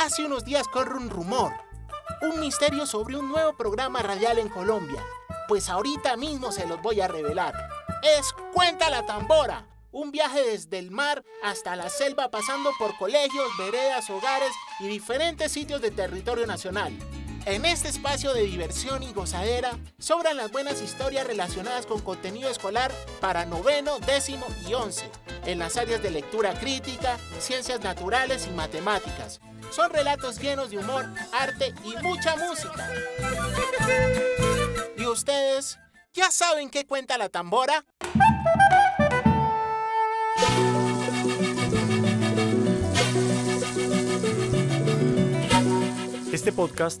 Hace unos días corre un rumor, un misterio sobre un nuevo programa radial en Colombia. Pues ahorita mismo se los voy a revelar. Es Cuenta la Tambora, un viaje desde el mar hasta la selva pasando por colegios, veredas, hogares y diferentes sitios del territorio nacional. En este espacio de diversión y gozadera sobran las buenas historias relacionadas con contenido escolar para noveno, décimo y once, en las áreas de lectura crítica, ciencias naturales y matemáticas. Son relatos llenos de humor, arte y mucha música. ¿Y ustedes ya saben qué cuenta la tambora? Este podcast